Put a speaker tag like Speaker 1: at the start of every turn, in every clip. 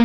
Speaker 1: Oh,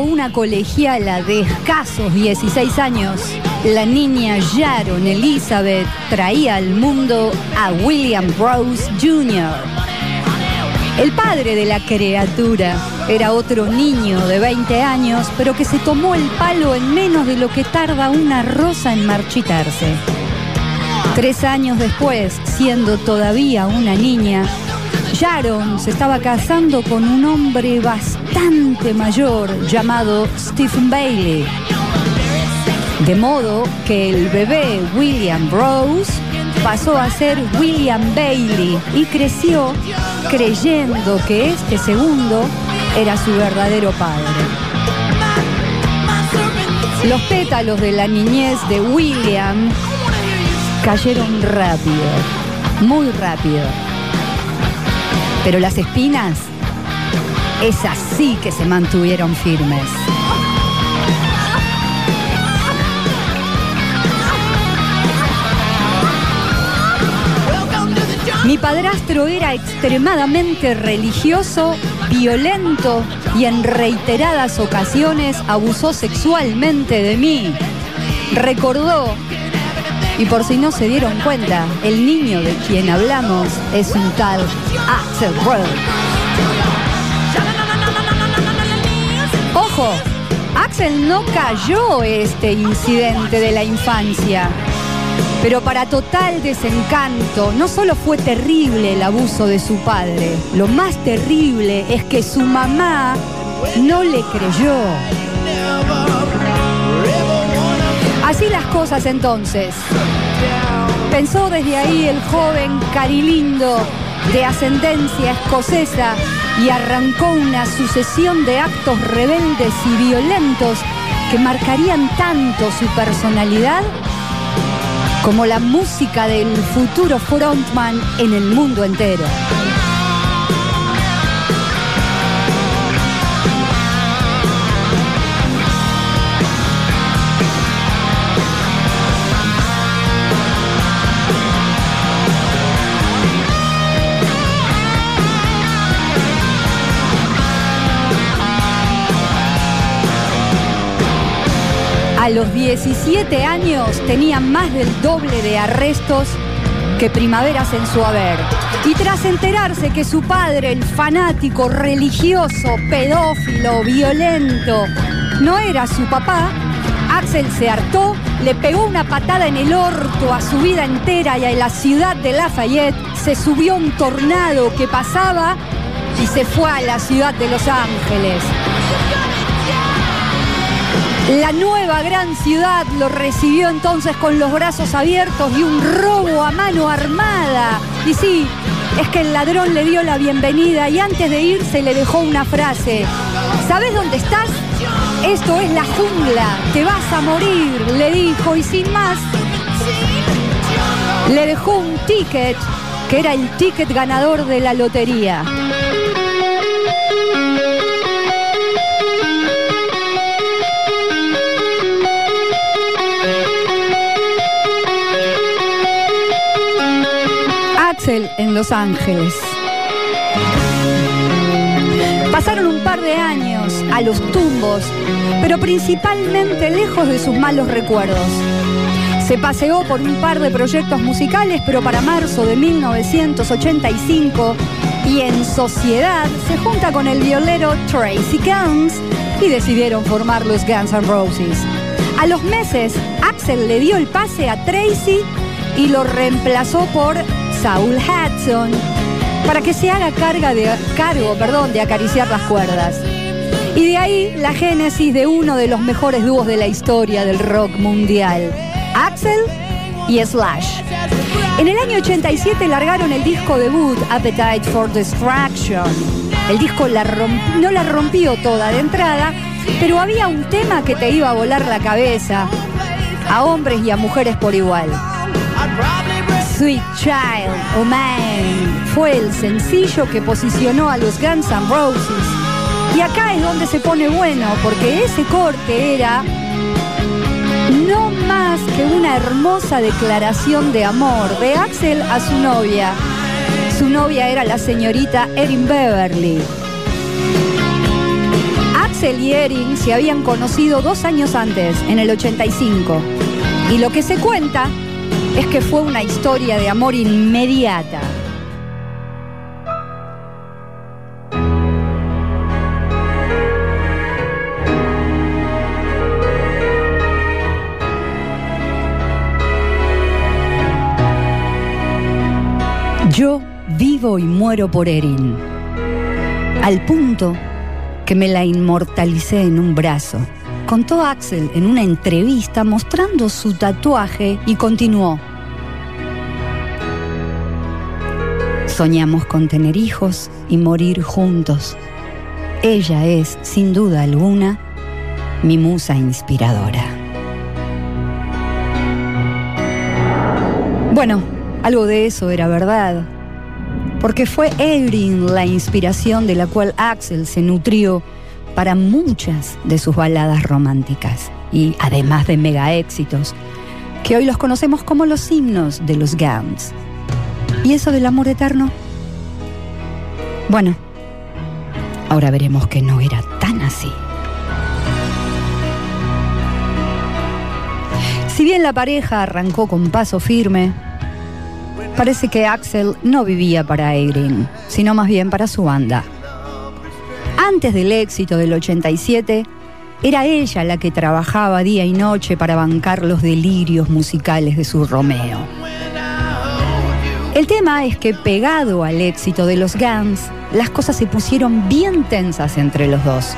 Speaker 1: Una colegiala de escasos 16 años, la niña Sharon Elizabeth traía al mundo a William Rose Jr. El padre de la criatura era otro niño de 20 años, pero que se tomó el palo en menos de lo que tarda una rosa en marchitarse. Tres años después, siendo todavía una niña, Sharon se estaba casando con un hombre bastante mayor llamado Stephen Bailey. De modo que el bebé William Rose pasó a ser William Bailey y creció creyendo que este segundo era su verdadero padre. Los pétalos de la niñez de William cayeron rápido, muy rápido. Pero las espinas, esas sí que se mantuvieron firmes. Mi padrastro era extremadamente religioso, violento y en reiteradas ocasiones abusó sexualmente de mí. Recordó, y por si no se dieron cuenta, el niño de quien hablamos es un tal Axel Rose. Ojo, Axel no cayó este incidente de la infancia. Pero para total desencanto, no solo fue terrible el abuso de su padre, lo más terrible es que su mamá no le creyó. Así las cosas entonces. Pensó desde ahí el joven carilindo de ascendencia escocesa y arrancó una sucesión de actos rebeldes y violentos que marcarían tanto su personalidad como la música del futuro frontman en el mundo entero. A los 17 años tenía más del doble de arrestos que primaveras en su haber. Y tras enterarse que su padre, el fanático, religioso, pedófilo, violento, no era su papá, Axel se hartó, le pegó una patada en el orto a su vida entera y a la ciudad de Lafayette, se subió un tornado que pasaba y se fue a la ciudad de Los Ángeles. La nueva gran ciudad lo recibió entonces con los brazos abiertos y un robo a mano armada. Y sí, es que el ladrón le dio la bienvenida y antes de irse le dejó una frase. ¿Sabes dónde estás? Esto es la jungla, te vas a morir, le dijo y sin más. Le dejó un ticket que era el ticket ganador de la lotería. En Los Ángeles. Pasaron un par de años a los tumbos, pero principalmente lejos de sus malos recuerdos. Se paseó por un par de proyectos musicales, pero para marzo de 1985 y en sociedad se junta con el violero Tracy Guns y decidieron formar los Guns N' Roses. A los meses, Axel le dio el pase a Tracy y lo reemplazó por Saul Hudson para que se haga de, cargo perdón, de acariciar las cuerdas. Y de ahí la génesis de uno de los mejores dúos de la historia del rock mundial, Axel y Slash. En el año 87 largaron el disco debut Appetite for Destruction. El disco no la rompió toda de entrada, pero había un tema que te iba a volar la cabeza, a hombres y a mujeres por igual. Sweet Child o Man fue el sencillo que posicionó a los Guns N' Roses. Y acá es donde se pone bueno, porque ese corte era no más que una hermosa declaración de amor de Axel a su novia. Su novia era la señorita Erin Beverly. Axel y Erin se habían conocido dos años antes, en el 85. Y lo que se cuenta es que fue una historia de amor inmediata. Yo vivo y muero por Erin, al punto que me la inmortalicé en un brazo contó Axel en una entrevista mostrando su tatuaje y continuó. Soñamos con tener hijos y morir juntos. Ella es, sin duda alguna, mi musa inspiradora. Bueno, algo de eso era verdad, porque fue Erin la inspiración de la cual Axel se nutrió para muchas de sus baladas románticas y además de mega éxitos, que hoy los conocemos como los himnos de los Guns. ¿Y eso del amor eterno? Bueno, ahora veremos que no era tan así. Si bien la pareja arrancó con paso firme, parece que Axel no vivía para Erin, sino más bien para su banda antes del éxito del 87, era ella la que trabajaba día y noche para bancar los delirios musicales de su Romeo. El tema es que pegado al éxito de los Guns, las cosas se pusieron bien tensas entre los dos.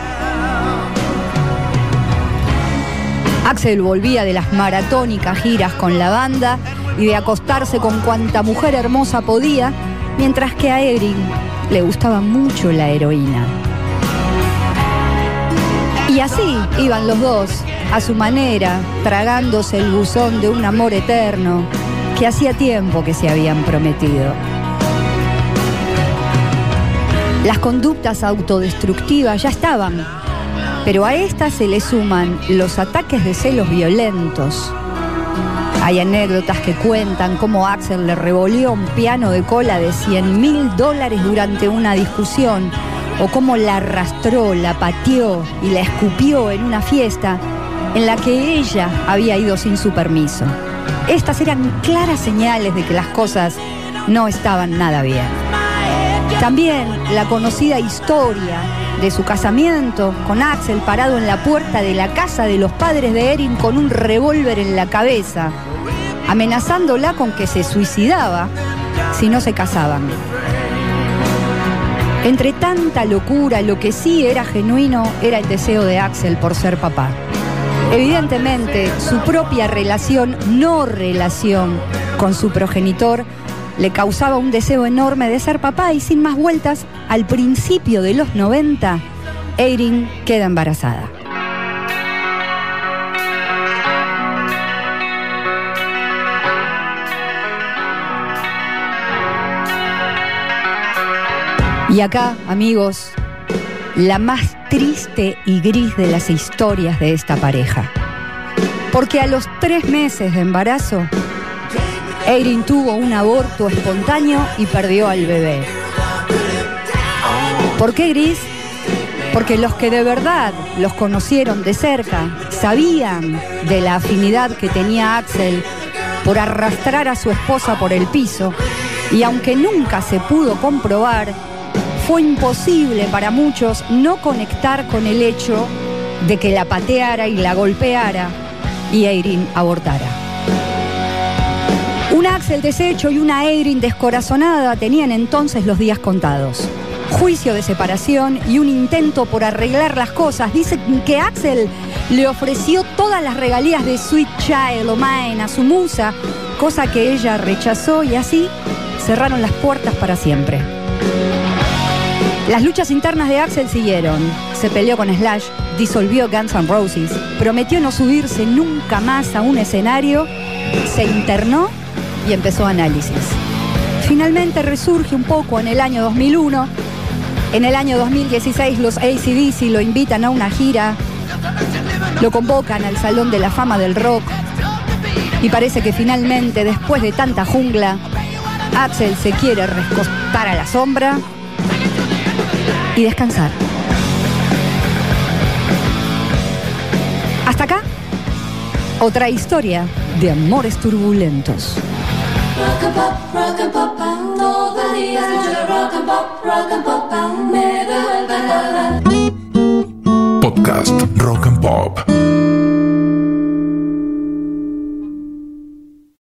Speaker 1: Axel volvía de las maratónicas giras con la banda y de acostarse con cuanta mujer hermosa podía, mientras que a Erin le gustaba mucho la heroína. Y así iban los dos, a su manera, tragándose el buzón de un amor eterno que hacía tiempo que se habían prometido. Las conductas autodestructivas ya estaban, pero a estas se le suman los ataques de celos violentos. Hay anécdotas que cuentan cómo Axel le revolvió un piano de cola de 100 mil dólares durante una discusión o cómo la arrastró, la pateó y la escupió en una fiesta en la que ella había ido sin su permiso. Estas eran claras señales de que las cosas no estaban nada bien. También la conocida historia de su casamiento con Axel parado en la puerta de la casa de los padres de Erin con un revólver en la cabeza, amenazándola con que se suicidaba si no se casaban. Entre tanta locura, lo que sí era genuino era el deseo de Axel por ser papá. Evidentemente, su propia relación, no relación con su progenitor, le causaba un deseo enorme de ser papá y sin más vueltas, al principio de los 90, Erin queda embarazada. Y acá, amigos, la más triste y gris de las historias de esta pareja. Porque a los tres meses de embarazo, Erin tuvo un aborto espontáneo y perdió al bebé. ¿Por qué gris? Porque los que de verdad los conocieron de cerca sabían de la afinidad que tenía Axel por arrastrar a su esposa por el piso y aunque nunca se pudo comprobar, fue imposible para muchos no conectar con el hecho de que la pateara y la golpeara y Eirin abortara. Un Axel deshecho y una Eirin descorazonada tenían entonces los días contados. Juicio de separación y un intento por arreglar las cosas. Dicen que Axel le ofreció todas las regalías de Sweet Child o Mine a su musa, cosa que ella rechazó y así cerraron las puertas para siempre. Las luchas internas de Axel siguieron. Se peleó con Slash, disolvió Guns N' Roses, prometió no subirse nunca más a un escenario, se internó y empezó análisis. Finalmente resurge un poco en el año 2001. En el año 2016 los ACDC lo invitan a una gira, lo convocan al Salón de la Fama del Rock y parece que finalmente, después de tanta jungla, Axel se quiere recostar a la sombra y descansar. Hasta acá, otra historia de amores turbulentos.
Speaker 2: Podcast Rock and Pop.